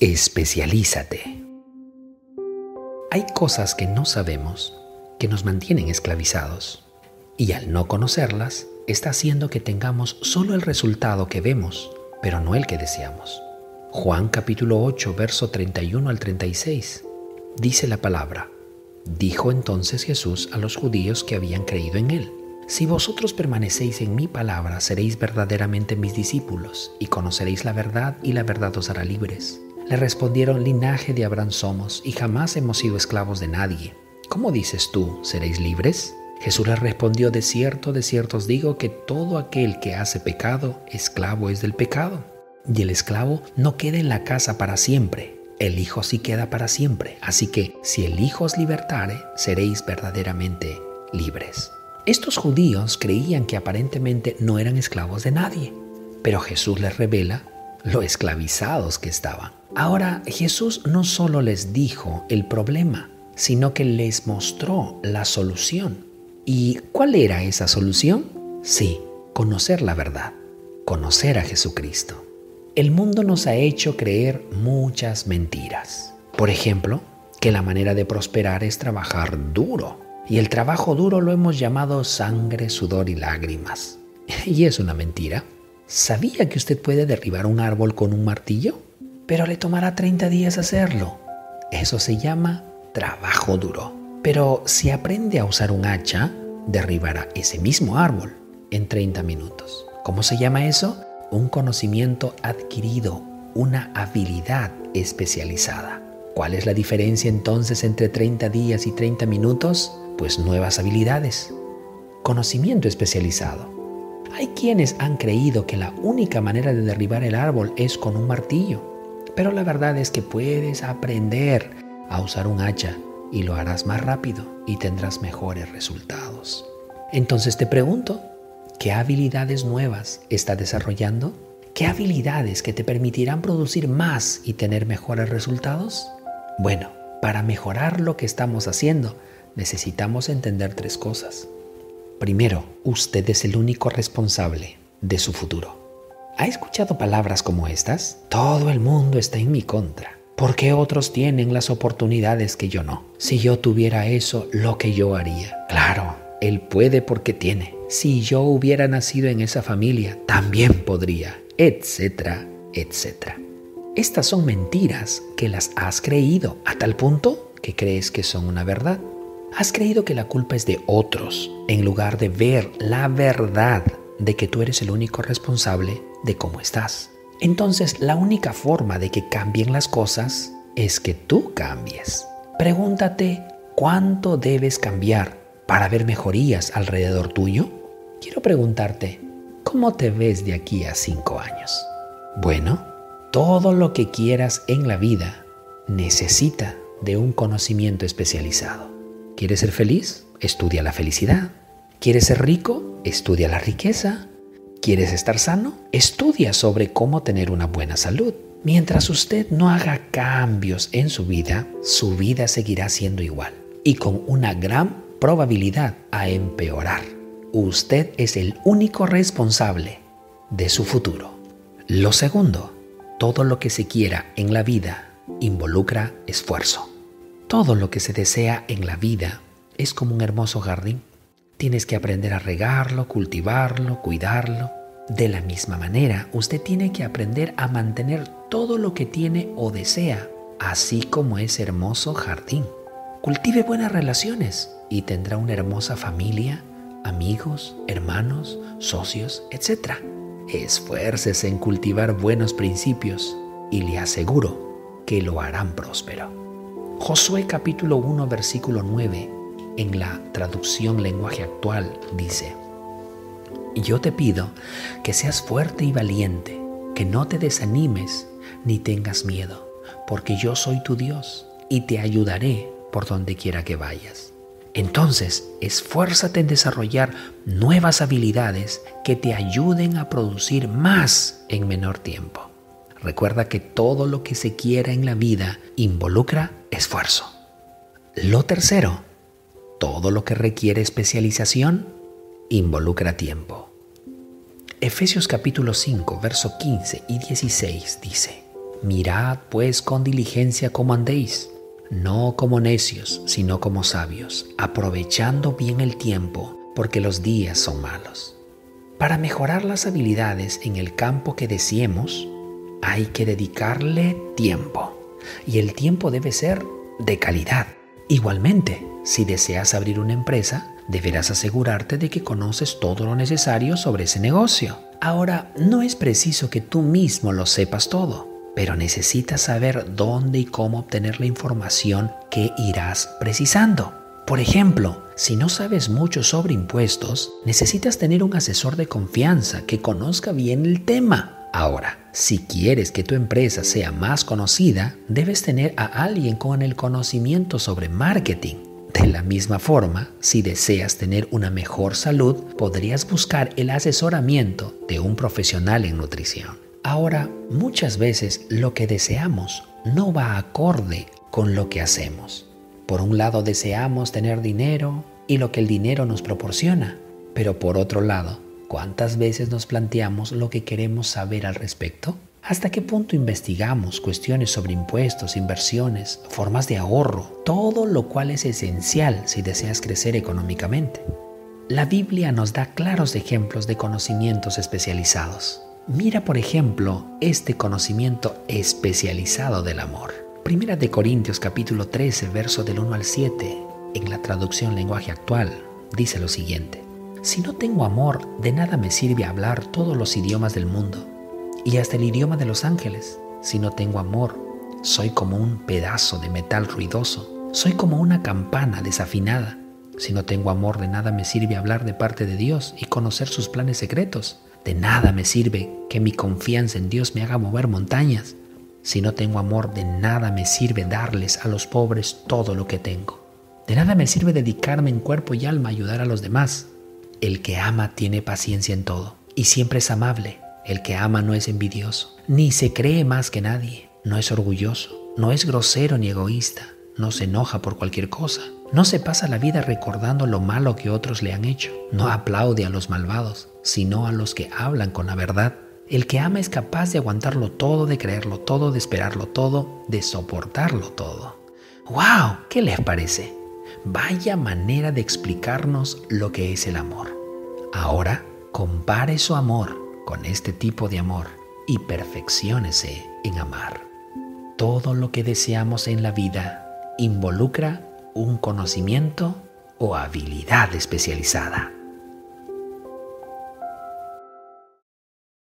Especialízate. Hay cosas que no sabemos que nos mantienen esclavizados y al no conocerlas está haciendo que tengamos solo el resultado que vemos, pero no el que deseamos. Juan capítulo 8, verso 31 al 36. Dice la palabra, dijo entonces Jesús a los judíos que habían creído en él, si vosotros permanecéis en mi palabra, seréis verdaderamente mis discípulos y conoceréis la verdad y la verdad os hará libres. Le respondieron, linaje de Abraham somos y jamás hemos sido esclavos de nadie. ¿Cómo dices tú, seréis libres? Jesús les respondió, de cierto, de cierto os digo que todo aquel que hace pecado, esclavo es del pecado. Y el esclavo no queda en la casa para siempre, el Hijo sí queda para siempre. Así que si el Hijo os libertare, seréis verdaderamente libres. Estos judíos creían que aparentemente no eran esclavos de nadie, pero Jesús les revela lo esclavizados que estaban. Ahora Jesús no solo les dijo el problema, sino que les mostró la solución. ¿Y cuál era esa solución? Sí, conocer la verdad, conocer a Jesucristo. El mundo nos ha hecho creer muchas mentiras. Por ejemplo, que la manera de prosperar es trabajar duro. Y el trabajo duro lo hemos llamado sangre, sudor y lágrimas. Y es una mentira. ¿Sabía que usted puede derribar un árbol con un martillo? Pero le tomará 30 días hacerlo. Eso se llama trabajo duro. Pero si aprende a usar un hacha, derribará ese mismo árbol en 30 minutos. ¿Cómo se llama eso? Un conocimiento adquirido, una habilidad especializada. ¿Cuál es la diferencia entonces entre 30 días y 30 minutos? Pues nuevas habilidades. Conocimiento especializado. Hay quienes han creído que la única manera de derribar el árbol es con un martillo, pero la verdad es que puedes aprender a usar un hacha y lo harás más rápido y tendrás mejores resultados. Entonces te pregunto, ¿qué habilidades nuevas estás desarrollando? ¿Qué habilidades que te permitirán producir más y tener mejores resultados? Bueno, para mejorar lo que estamos haciendo, necesitamos entender tres cosas. Primero, usted es el único responsable de su futuro. ¿Ha escuchado palabras como estas? Todo el mundo está en mi contra. ¿Por qué otros tienen las oportunidades que yo no? Si yo tuviera eso, lo que yo haría. Claro, él puede porque tiene. Si yo hubiera nacido en esa familia, también podría, etcétera, etcétera. Estas son mentiras que las has creído a tal punto que crees que son una verdad. Has creído que la culpa es de otros en lugar de ver la verdad de que tú eres el único responsable de cómo estás. Entonces la única forma de que cambien las cosas es que tú cambies. Pregúntate cuánto debes cambiar para ver mejorías alrededor tuyo. Quiero preguntarte, ¿cómo te ves de aquí a cinco años? Bueno, todo lo que quieras en la vida necesita de un conocimiento especializado. ¿Quieres ser feliz? Estudia la felicidad. ¿Quieres ser rico? Estudia la riqueza. ¿Quieres estar sano? Estudia sobre cómo tener una buena salud. Mientras usted no haga cambios en su vida, su vida seguirá siendo igual y con una gran probabilidad a empeorar. Usted es el único responsable de su futuro. Lo segundo, todo lo que se quiera en la vida involucra esfuerzo. Todo lo que se desea en la vida es como un hermoso jardín. Tienes que aprender a regarlo, cultivarlo, cuidarlo. De la misma manera, usted tiene que aprender a mantener todo lo que tiene o desea, así como ese hermoso jardín. Cultive buenas relaciones y tendrá una hermosa familia, amigos, hermanos, socios, etc. Esfuércese en cultivar buenos principios y le aseguro que lo harán próspero. Josué capítulo 1 versículo 9 en la traducción lenguaje actual dice, yo te pido que seas fuerte y valiente, que no te desanimes ni tengas miedo, porque yo soy tu Dios y te ayudaré por donde quiera que vayas. Entonces, esfuérzate en desarrollar nuevas habilidades que te ayuden a producir más en menor tiempo. Recuerda que todo lo que se quiera en la vida involucra esfuerzo. Lo tercero, todo lo que requiere especialización involucra tiempo. Efesios capítulo 5, verso 15 y 16 dice, Mirad pues con diligencia cómo andéis, no como necios, sino como sabios, aprovechando bien el tiempo, porque los días son malos. Para mejorar las habilidades en el campo que deseemos, hay que dedicarle tiempo. Y el tiempo debe ser de calidad. Igualmente, si deseas abrir una empresa, deberás asegurarte de que conoces todo lo necesario sobre ese negocio. Ahora, no es preciso que tú mismo lo sepas todo, pero necesitas saber dónde y cómo obtener la información que irás precisando. Por ejemplo, si no sabes mucho sobre impuestos, necesitas tener un asesor de confianza que conozca bien el tema. Ahora, si quieres que tu empresa sea más conocida, debes tener a alguien con el conocimiento sobre marketing. De la misma forma, si deseas tener una mejor salud, podrías buscar el asesoramiento de un profesional en nutrición. Ahora, muchas veces lo que deseamos no va acorde con lo que hacemos. Por un lado deseamos tener dinero y lo que el dinero nos proporciona, pero por otro lado, ¿cuántas veces nos planteamos lo que queremos saber al respecto? ¿Hasta qué punto investigamos cuestiones sobre impuestos, inversiones, formas de ahorro, todo lo cual es esencial si deseas crecer económicamente? La Biblia nos da claros ejemplos de conocimientos especializados. Mira, por ejemplo, este conocimiento especializado del amor. Primera de Corintios capítulo 13, verso del 1 al 7, en la traducción lenguaje actual, dice lo siguiente. Si no tengo amor, de nada me sirve hablar todos los idiomas del mundo y hasta el idioma de los ángeles. Si no tengo amor, soy como un pedazo de metal ruidoso, soy como una campana desafinada. Si no tengo amor, de nada me sirve hablar de parte de Dios y conocer sus planes secretos. De nada me sirve que mi confianza en Dios me haga mover montañas. Si no tengo amor, de nada me sirve darles a los pobres todo lo que tengo. De nada me sirve dedicarme en cuerpo y alma a ayudar a los demás. El que ama tiene paciencia en todo y siempre es amable. El que ama no es envidioso, ni se cree más que nadie, no es orgulloso, no es grosero ni egoísta, no se enoja por cualquier cosa, no se pasa la vida recordando lo malo que otros le han hecho, no aplaude a los malvados, sino a los que hablan con la verdad. El que ama es capaz de aguantarlo todo, de creerlo todo, de esperarlo todo, de soportarlo todo. ¡Wow! ¿Qué les parece? Vaya manera de explicarnos lo que es el amor. Ahora, compare su amor con este tipo de amor y perfecciónese en amar. Todo lo que deseamos en la vida involucra un conocimiento o habilidad especializada.